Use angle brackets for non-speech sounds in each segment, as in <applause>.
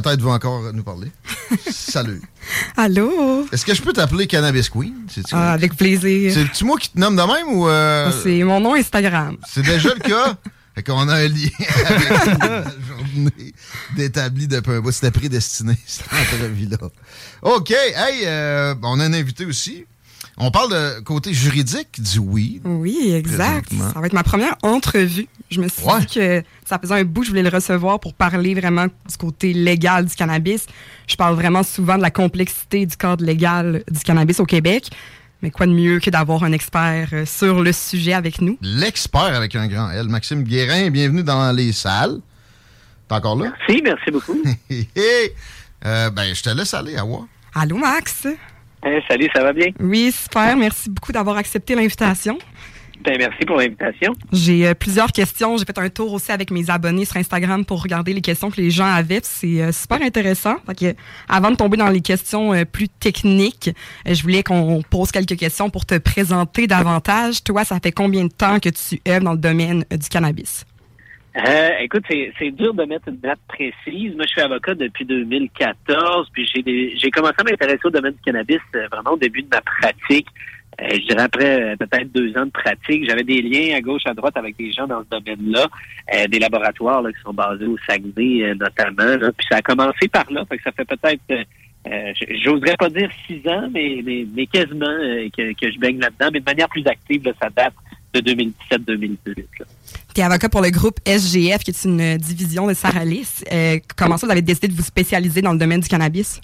peut-être va encore nous parler. <laughs> Salut. Allô? Est-ce que je peux t'appeler Cannabis Queen? Ah, avec plaisir. C'est-tu moi qui te nomme de même ou... euh, C'est mon nom Instagram. C'est déjà le cas? <laughs> Fait qu'on a un lien <laughs> avec la journée d'établi depuis un bout. C'était prédestiné, cette entrevue-là. OK. Hey, euh, on a un invité aussi. On parle de côté juridique du weed. Oui, exact. Ça va être ma première entrevue. Je me suis Ouais. dit que ça faisait un bout que je voulais le recevoir pour parler vraiment du côté légal du cannabis. Je parle vraiment souvent de la complexité du cadre légal du cannabis au Québec. Mais quoi de mieux que d'avoir un expert euh, sur le sujet avec nous? L'expert avec un grand L, Maxime Guérin. Bienvenue dans les salles. T'es encore là? Si, merci beaucoup. <laughs> Euh, ben, je te laisse aller, Awa. Allô, Max? Eh, salut, ça va bien? Oui, super. Merci beaucoup d'avoir accepté l'invitation. Ben, merci pour l'invitation. J'ai euh, plusieurs questions. J'ai fait un tour aussi avec mes abonnés sur Instagram pour regarder les questions que les gens avaient. C'est euh, super intéressant. Fait que, avant de tomber dans les questions euh, plus techniques, je voulais qu'on pose quelques questions pour te présenter davantage. Toi, ça fait combien de temps que tu œuvres dans le domaine du cannabis? Euh, écoute, c'est dur de mettre une date précise. Moi, je suis avocat depuis 2014, puis j'ai commencé à m'intéresser au domaine du cannabis euh, vraiment au début de ma pratique. Euh, je dirais après euh, peut-être deux ans de pratique, j'avais des liens à gauche, à droite avec des gens dans ce domaine-là, euh, des laboratoires là, qui sont basés au Saguenay euh, notamment. là. Puis ça a commencé par là, fait que ça fait peut-être, euh, j'oserais pas dire six ans, mais, mais, mais quasiment euh, que, que je baigne là-dedans, mais de manière plus active, là, ça date de 2017-2018. Tu es avocat pour le groupe SGF, qui est une division de Saralis. Euh, comment ça, vous avez décidé de vous spécialiser dans le domaine du cannabis?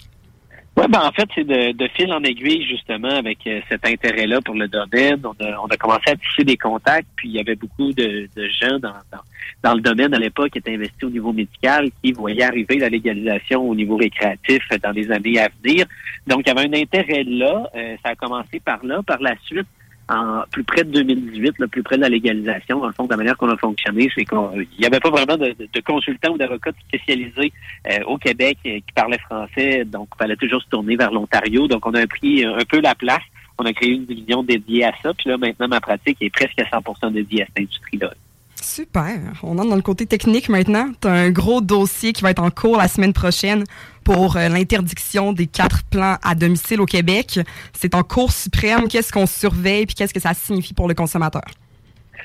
Oui, ben en fait, c'est de, fil en aiguille, justement, avec euh, cet intérêt-là pour le domaine. On a, commencé à tisser des contacts, puis il y avait beaucoup de, gens dans, le domaine à l'époque qui étaient investis au niveau médical, qui voyaient arriver la légalisation au niveau récréatif dans les années à venir. Donc, il y avait un intérêt là. Euh, ça a commencé par là. Par la suite, en plus près de 2018, là, plus près de la légalisation, dans le fond, de la manière qu'on a fonctionné, c'est qu'il n'y avait pas vraiment de, de- de consultants ou d'avocats spécialisés euh, au Québec euh, qui parlaient français, donc il fallait toujours se tourner vers l'Ontario. Donc, on a pris un peu la place. On a créé une division dédiée à ça. Puis là, maintenant, ma pratique est presque à 100 dédiée à cette industrie-là. Super. On entre dans le côté technique maintenant. Tu as un gros dossier qui va être en cours la semaine prochaine pour euh, l'interdiction des quatre plans à domicile au Québec. C'est en cours suprême. Qu'est-ce qu'on surveille puis qu'est-ce que ça signifie pour le consommateur?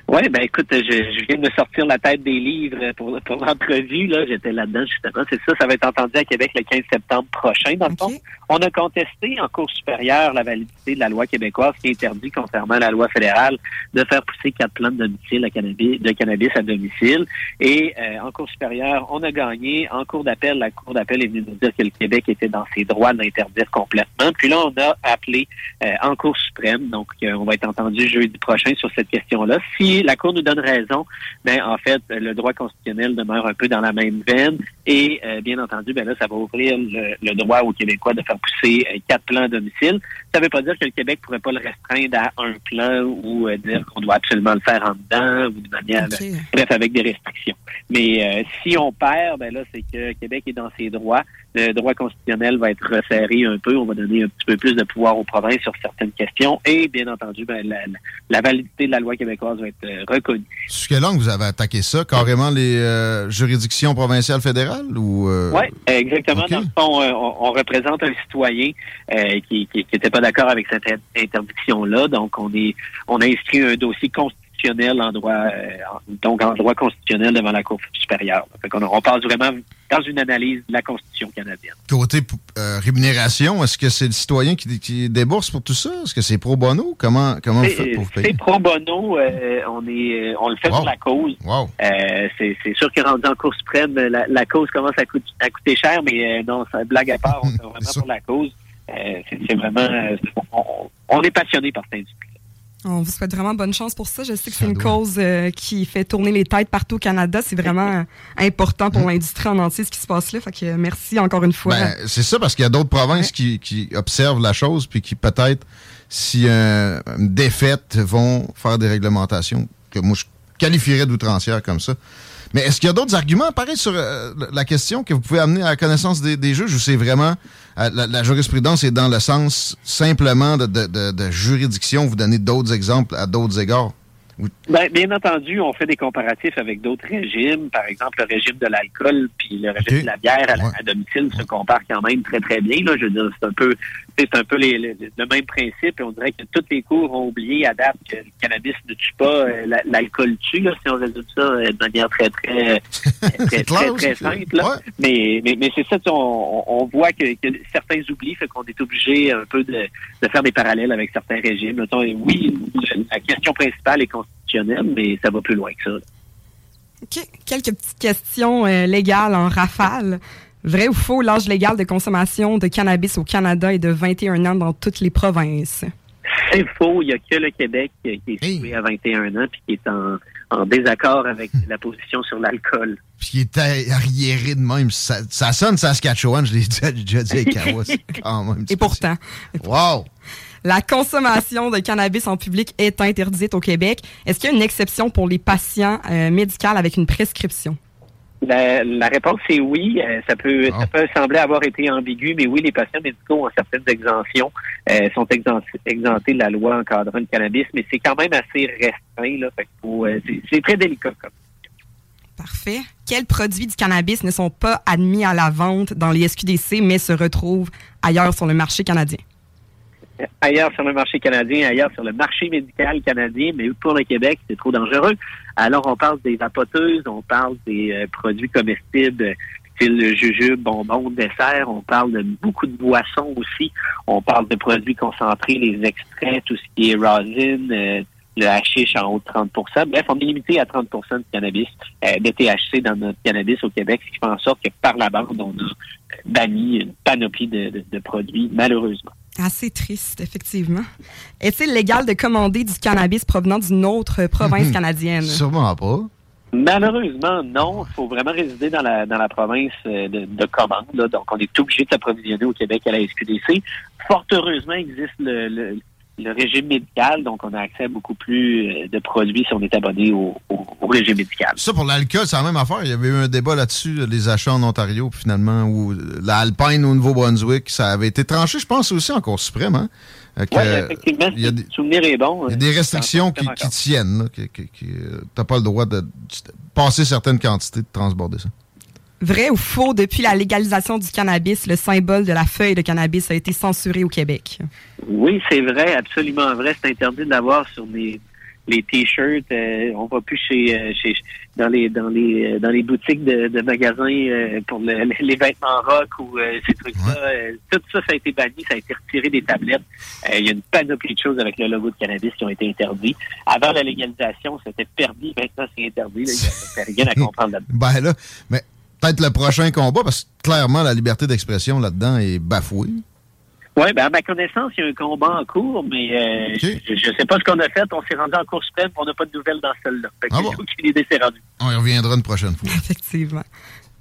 Oui, ben écoute, je, je, viens de me sortir la tête des livres pour, pour l'entrevue. Là, j'étais là-dedans justement. C'est ça, ça va être entendu à Québec le 15 septembre prochain. Dans le fond, on a contesté en cours supérieure la validité de la loi québécoise qui interdit, contrairement à la loi fédérale, de faire pousser quatre plantes de domicile à cannabis, de cannabis à domicile. Et euh, en cours supérieure, on a gagné. En cours d'appel, la cour d'appel est venue nous dire que le Québec était dans ses droits d'interdire complètement. Puis là, on a appelé euh, en cour suprême. Donc, euh, on va être entendu jeudi prochain sur cette question-là. Si la Cour nous donne raison, ben en fait, le droit constitutionnel demeure un peu dans la même veine. Et euh, bien entendu, ben là, ça va ouvrir le, droit aux Québécois de faire pousser euh, quatre plans à domicile. Ça ne veut pas dire que le Québec pourrait pas le restreindre à un plan ou euh, dire qu'on doit absolument le faire en dedans ou de manière, bref, avec des restrictions. Mais si on perd, ben là, c'est que Québec est dans ses droits. Le droit constitutionnel va être resserré un peu. On va donner un petit peu plus de pouvoir aux provinces sur certaines questions. Et bien entendu, ben, la, la validité de la loi québécoise va être euh, reconnu. Sur quelle langue vous avez attaqué ça? Carrément les euh, juridictions provinciales fédérales? ou euh? Oui, exactement. Dans le fond, on, représente un citoyen qui n'était pas d'accord avec cette interdiction-là. Donc, on est on a inscrit un dossier constitutionnel en droit, donc en droit constitutionnel devant la Cour supérieure. on, on passe vraiment dans une analyse de la Constitution canadienne. Côté euh, rémunération, est-ce que c'est le citoyen qui, qui, débourse pour tout ça? Est-ce que c'est pro bono? Comment, comment vous faites pour payer? C'est pro bono. Euh, on, est, euh, on le fait pour la cause. c'est sûr que rendu en cours suprême, la, cause commence à, coûter, cher, mais non, ça, blague à part, on <laughs> est vraiment pour la cause. c'est vraiment... On, on, est passionné par cette industrie. On vous souhaite vraiment bonne chance pour ça. Je sais que c'est une cause euh, qui fait tourner les têtes partout au Canada. C'est vraiment euh, important pour mm. l'industrie en entier ce qui se passe là. Fait que euh, merci encore une fois. Ben, c'est ça parce qu'il y a d'autres provinces qui, observent la chose puis qui peut-être, si une défaite, vont faire des réglementations que moi je qualifierais d'outrancière comme ça. Mais est-ce qu'il y a d'autres arguments, pareil, sur la question que vous pouvez amener à la connaissance des juges ou c'est vraiment euh, la, jurisprudence est dans le sens simplement de, de, de juridiction. Vous donnez d'autres exemples à d'autres égards. Ben, bien entendu, on fait des comparatifs avec d'autres régimes. Par exemple, le régime de l'alcool puis le régime de la bière à, domicile se comparent quand même très, très bien. Là. Je veux dire, c'est un peu c'est un peu le même principe. Et on dirait que toutes les cours ont oublié à date que le cannabis ne tue pas, euh, l'alcool tue, là, si on résume ça euh, de manière très, très, <laughs> très, très, simple. Mais, mais, mais c'est ça, on, on voit que, certains oublient, fait qu'on est obligé un peu de, de faire des parallèles avec certains régimes. Oui, la question principale est mais ça va plus loin que ça. OK. Quelques petites questions euh, légales en rafale. Vrai ou faux, l'âge légal de consommation de cannabis au Canada est de 21 ans dans toutes les provinces? C'est faux. Il n'y a que le Québec qui est situé à 21 ans puis qui est en, désaccord avec <laughs> la position sur l'alcool. Puis qui est arriéré de même. Ça, sonne Saskatchewan, je l'ai <laughs> déjà dit <laughs> quand même. Et pourtant. Wow! La consommation de cannabis en public est interdite au Québec. Est-ce qu'il y a une exception pour les patients euh, médicaux avec une prescription? La, réponse est oui. Euh, ça peut ça ah. peut sembler avoir été ambigu, mais oui, les patients médicaux ont certaines exemptions, euh, sont exemptés de la loi encadrant le cannabis, mais c'est quand même assez restreint. Là, c'est très délicat comme Parfait. Quels produits du cannabis ne sont pas admis à la vente dans les SQDC, mais se retrouvent ailleurs sur le marché canadien? Ailleurs sur le marché canadien, ailleurs sur le marché médical canadien, mais pour le Québec, c'est trop dangereux. Alors, on parle des vapoteuses, on parle des euh, produits comestibles, style jujube, bonbons, dessert, on parle de beaucoup de boissons aussi, on parle de produits concentrés, les extraits, tout ce qui est rosin, euh, le hashish en haut de 30 Bref, on est limité à 30% de cannabis, euh, de THC dans notre cannabis au Québec, ce qui fait en sorte que par la bande, on a banni une panoplie de produits, malheureusement. Assez triste, effectivement. Est-il légal de commander du cannabis provenant d'une autre province canadienne? Sûrement pas. Malheureusement, non. Il faut vraiment résider dans la, dans la province euh, de, commande. Donc, on est obligé de s'approvisionner au Québec à la SQDC. Fort heureusement, il existe le le régime médical, donc on a accès à beaucoup plus euh, de produits si on est abonné au, régime médical. Ça, pour l'alcool, c'est la même affaire. Il y avait eu un débat là-dessus, les achats en Ontario, puis finalement, où l'Alpine au Nouveau-Brunswick, ça avait été tranché, je pense, aussi en Cour suprême. Hein? oui, effectivement, il y a des, souvenir est bon. Il y a des hein. restrictions qui, tiennent. Tu n'as pas le droit de passer certaines quantités, de transborder ça. Vrai ou faux, depuis la légalisation du cannabis, le symbole de la feuille de cannabis a été censuré au Québec? Oui, c'est vrai, absolument vrai. C'est interdit de l'avoir sur des, les t-shirts, euh, on va plus chez, euh, chez dans les dans les dans les boutiques de, de magasins euh, pour le- <laughs> les vêtements rock ou euh, ces trucs-là. Euh, tout ça, ça a été banni, ça a été retiré des tablettes. Euh, Il y a une panoplie de choses avec le logo de cannabis qui ont été interdits. Avant la légalisation, c'était permis, maintenant c'est interdit. Il n'y a rien à <laughs> comprendre là-dedans. Ben là, mais peut-être le prochain combat, parce que clairement, la liberté d'expression là-dedans est bafouée. Oui, ben à ma connaissance, il y a un combat en cours, mais euh, je, je sais pas ce qu'on a fait. On s'est rendu en Cour suprême, puis on n'a pas de nouvelles dans celle-là. Ah bon? aucune idée. On y reviendra une prochaine fois. <laughs> Effectivement.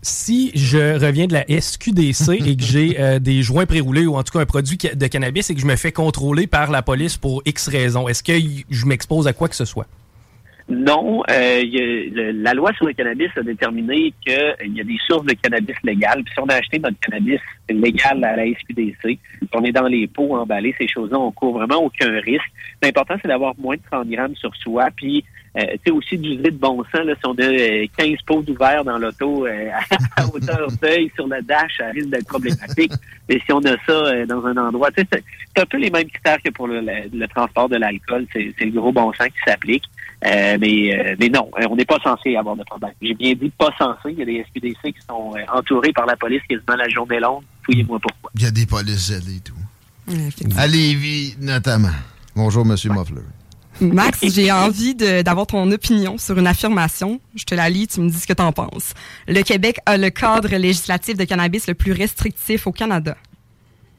Si je reviens de la SQDC <laughs> et que j'ai euh, des joints pré-roulés ou en tout cas un produit de cannabis et que je me fais contrôler par la police pour X raisons, est-ce que je m'expose à quoi que ce soit? Non, euh, y a- le- la loi sur le cannabis a déterminé qu'il y a des sources de cannabis légales. Puis si on a acheté notre cannabis légal à la SQDC, on est dans les pots emballés, ces choses-là, on court vraiment aucun risque. L'important, c'est d'avoir moins de 30 grammes sur soi. Puis, euh, tu sais, aussi d'user de bon sens. Là, si on a euh, 15 pots d'ouvert dans l'auto euh, <laughs> à hauteur d'œil sur le dash, ça risque d'être problématique. Mais si on a ça euh, dans un endroit, tu sais, c'est un peu les mêmes critères que pour le, le- le transport de l'alcool. C'est le gros bon sens qui s'applique. Euh, mais, euh, mais non, euh, on n'est pas censé avoir de problème. J'ai bien dit pas censé. Il y a des SQDC qui sont euh, entourés par la police quasiment la journée longue. Fouillez-moi pourquoi. Il y a des polices zélées et tout. À Lévis, notamment. Bonjour, Monsieur Muffler. Max, j'ai envie d'avoir ton opinion sur une affirmation. Je te la lis, tu me dis ce que tu en penses. Le Québec a le cadre législatif de cannabis le plus restrictif au Canada.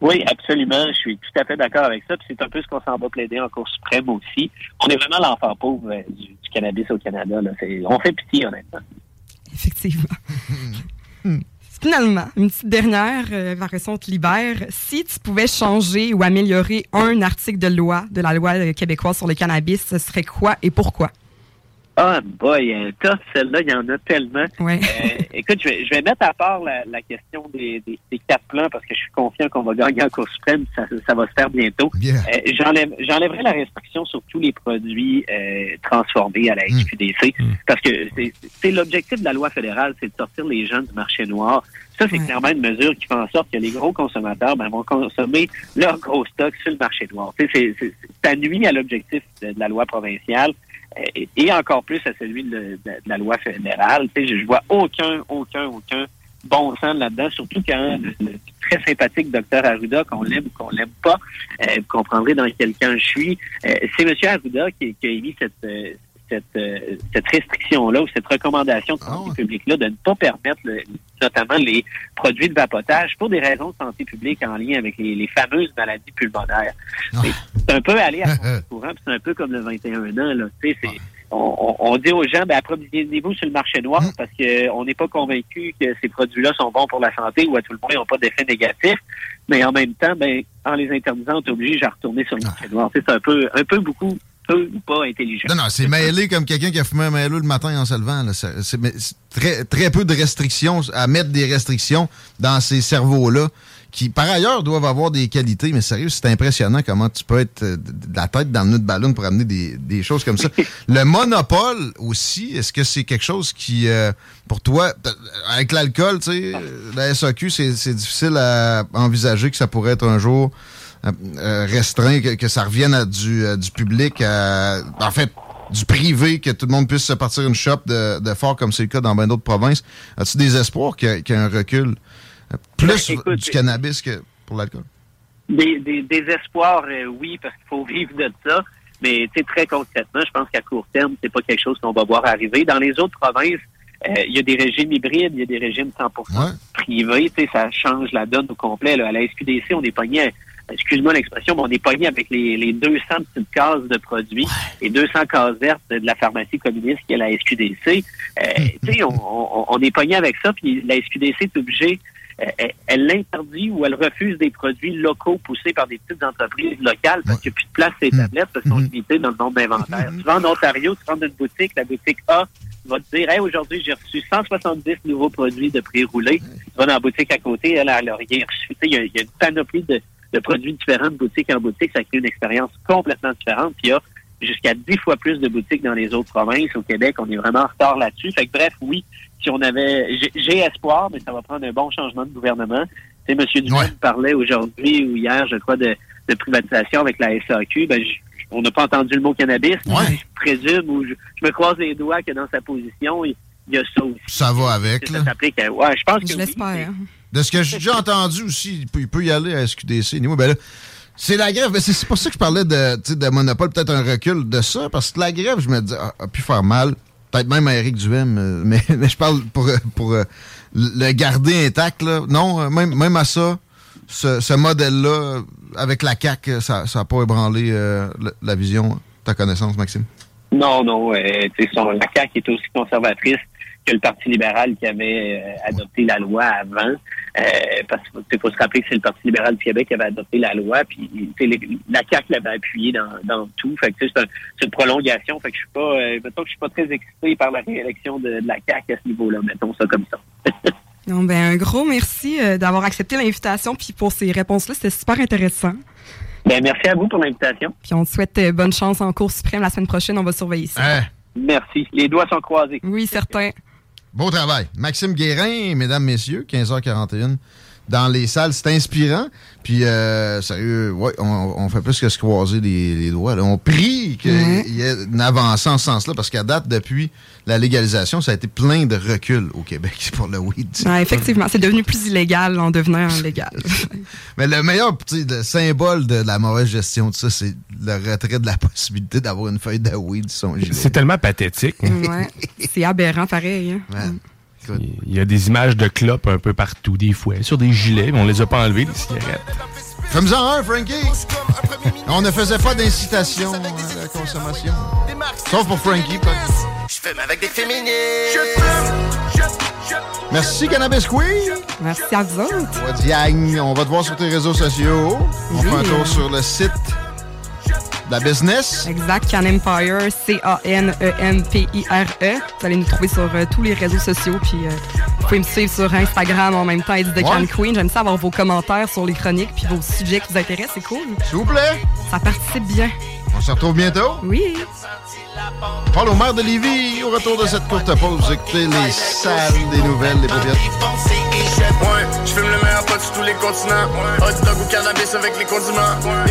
Oui, absolument. Je suis tout à fait d'accord avec ça. C'est un peu ce qu'on s'en va plaider en Cour suprême aussi. On est vraiment l'enfant pauvre euh, du, du cannabis au Canada. Là. On fait pitié, honnêtement. Effectivement. <laughs> Finalement, une petite dernière, euh, libère. Si tu pouvais changer ou améliorer un article de loi, de la loi euh, québécoise sur le cannabis, ce serait quoi et pourquoi? Ah, boy, euh, tough, celle-là, il y en a tellement. Ouais. Euh, <laughs> écoute, je vais, je vais mettre à part la, la question des, des, des quatre plans parce que je suis confiant qu'on va gagner en Cour suprême. Ça, ça va se faire bientôt. Yeah. Euh, j'enlève- J'enlèverai la restriction sur tous les produits euh, transformés à la SQDC parce que c'est- c'est l'objectif de la loi fédérale, c'est de sortir les gens du marché noir. Ça, c'est clairement une mesure qui fait en sorte que les gros consommateurs ben, vont consommer leur gros stock sur le marché noir. Tu sais, c'est- c'est- ça nuit à l'objectif de, de la loi provinciale et, et encore plus à celui de, la loi fédérale. Tu sais, je, vois aucun, aucun, aucun bon sens là-dedans, surtout quand le, très sympathique docteur Arruda, qu'on l'aime ou qu'on l'aime pas, euh, vous comprendrez dans quel camp je suis, euh, c'est M. Arruda qui, qui a émis cette, euh, cette, euh, cette restriction-là ou cette recommandation de santé publique-là de ne pas permettre le- notamment les produits de vapotage pour des raisons de santé publique en lien avec les, les fameuses maladies pulmonaires. Mais C'est un peu aller à <laughs> puis c'est un peu comme le 21 ans. Là. C'est- on, on- on dit aux gens, ben, approvisionnez-vous sur le marché noir parce qu'on n'est pas convaincu que ces produits-là sont bons pour la santé ou à tout le moins ils n'ont pas d'effet négatif. Mais en même temps, ben, en les interdisant, on est obligé à retourner sur le marché noir. C'est un peu, un peu beaucoup, peu ou pas intelligent. Non, non, c'est mêlé comme quelqu'un qui a fumé un mêleux le matin en se levant. là. C'est très, très peu de restrictions, à mettre des restrictions dans ces cerveaux-là, qui par ailleurs doivent avoir des qualités, mais sérieux, c'est impressionnant comment tu peux être euh, de la tête dans le nœud de ballon pour amener des, des choses comme ça. le monopole aussi, est-ce que c'est quelque chose qui, euh, pour toi, avec l'alcool, tu sais, euh, la SAQ, c'est c'est difficile à envisager que ça pourrait être un jour restreint, que, que ça revienne à du, euh, du public, à- en fait, du privé, que tout le monde puisse se partir une shop de, de fort comme c'est le cas dans bien d'autres provinces. As-tu des espoirs qu'il y, a- y un recul euh, plus Ben, écoute, du cannabis que pour l'alcool? Des, des, des espoirs, euh, oui, parce qu'il faut vivre de ça. Mais très concrètement, je pense qu'à court terme, c'est pas quelque chose qu'on va voir arriver. Dans les autres provinces, euh, il y a des régimes hybrides, il y a des régimes 100% privés. Ça change la donne au complet. Là. À la SQDC, on est pogné, excuse-moi l'expression, mais on est pogné avec les, les 200 petites cases de produits et 200 cases vertes de la pharmacie communiste qui est la SQDC. Euh, <laughs> tu sais, on, on, on est pogné avec ça, puis la SQDC est obligée euh, elle- l'interdit ou elle refuse des produits locaux poussés par des petites entreprises locales parce qu'il n'y a plus de place les tablettes parce qu'ils sont limités dans le nombre d'inventaires. Tu vas en Ontario, tu rentres dans une boutique, la boutique A va te dire Hey, aujourd'hui, j'ai reçu 170 nouveaux produits de pré-roulés. Tu vas dans la boutique à côté, elle, elle n'a rien reçu. Y, a- il y a une panoplie de, de produits différents de boutique en boutique. Ça crée une expérience complètement différente. Puis il y a jusqu'à 10 fois plus de boutiques dans les autres provinces. Au Québec, on est vraiment en retard là-dessus. Fait que bref, oui, si on avait, j'ai- espoir, mais ça va prendre un bon changement de gouvernement. Tu sais, M. Dumont parlait aujourd'hui ou hier, je crois, de, de privatisation avec la SAQ. Ben, on n'a pas entendu le mot cannabis. Ouais. Je présume ou je, je me croise les doigts que dans sa position, il il y a ça aussi. Ça va avec. Ça s'applique à- Ouais, je pense que Je oui. l'espère. De ce que j'ai déjà entendu aussi, il peut, y aller à SQDC. Ben c'est la grève. C'est pour ça que je parlais de, de monopole, peut-être un recul de ça, parce que la grève, je me dis, a, a pu faire mal. Peut-être même à Éric Duhem, euh, <laughs> mais, je parle pour, euh, le garder intact. Là. Non, euh, même, même à ça, ce, modèle-là, avec la CAQ, ça n'a pas ébranlé la, vision, ta connaissance, Maxime? Non, non. La CAQ est aussi conservatrice que le Parti libéral qui avait euh, adopté la loi avant. Euh, parce qu'il faut se rappeler que c'est le Parti libéral du Québec qui avait adopté la loi, puis tu sais, les- la CAQ l'avait appuyé dans, dans tout. Fait que tu sais, c'est un- c'est une prolongation. Fait que je suis pas, euh, mettons que je suis pas très excité par la réélection de, de la CAQ à ce niveau-là. Mettons ça comme ça. <laughs> Non, ben, un gros merci euh, d'avoir accepté l'invitation puis pour ces réponses-là. C'était super intéressant. Ben, merci à vous pour l'invitation. Puis on te souhaite euh, bonne chance en Cour suprême la semaine prochaine. On va surveiller ça. Hein? Merci. Les doigts sont croisés. Oui, certain. Beau travail. Maxime Guérin, mesdames, messieurs, 15h41 dans les salles. C'est inspirant. Puis, euh, sérieux, ouais, on, on fait plus que se croiser les, les doigts. là. On prie qu'il Ouais. y ait une avancée en ce sens-là, parce qu'à date, depuis la légalisation, ça a été plein de recul au Québec <laughs> pour le weed. Ouais, effectivement, c'est devenu plus illégal en devenant légal. <laughs> Mais le meilleur le symbole de la mauvaise gestion de ça, c'est le retrait de la <laughs> possibilité d'avoir une feuille de weed sur son gilet. C'est tellement pathétique. hein. ouais. C'est aberrant, pareil. hein. Il y a des images de clopes un peu partout, des fois, sur des gilets, mais on les a pas enlevés, les cigarettes. Fais-moi-en un, Frankie! On ne faisait pas d'incitation à la consommation. Sauf pour Frankie. Je fume avec des féministes. Merci, Cannabis Queen! Merci à vous autres. On va te voir sur tes réseaux sociaux. On Oui. fait un tour sur le site la business. Exact, Can Empire, C-A-N-E-M-P-I-R-E. Vous allez nous trouver sur euh, tous les réseaux sociaux. Puis euh, vous pouvez me suivre sur Instagram en même temps, It's the Can. Queen. J'aime ça avoir vos commentaires sur les chroniques puis vos sujets qui vous intéressent. C'est cool. S'il vous plaît, Ça participe bien. on se retrouve bientôt. Oui. Paul au maire de Lévis, au retour de cette courte pause, vous écoutez les salles des nouvelles, les paupières. Ouais, je fume le meilleur pot sur tous les continents. Hot dog ou cannabis avec les condiments.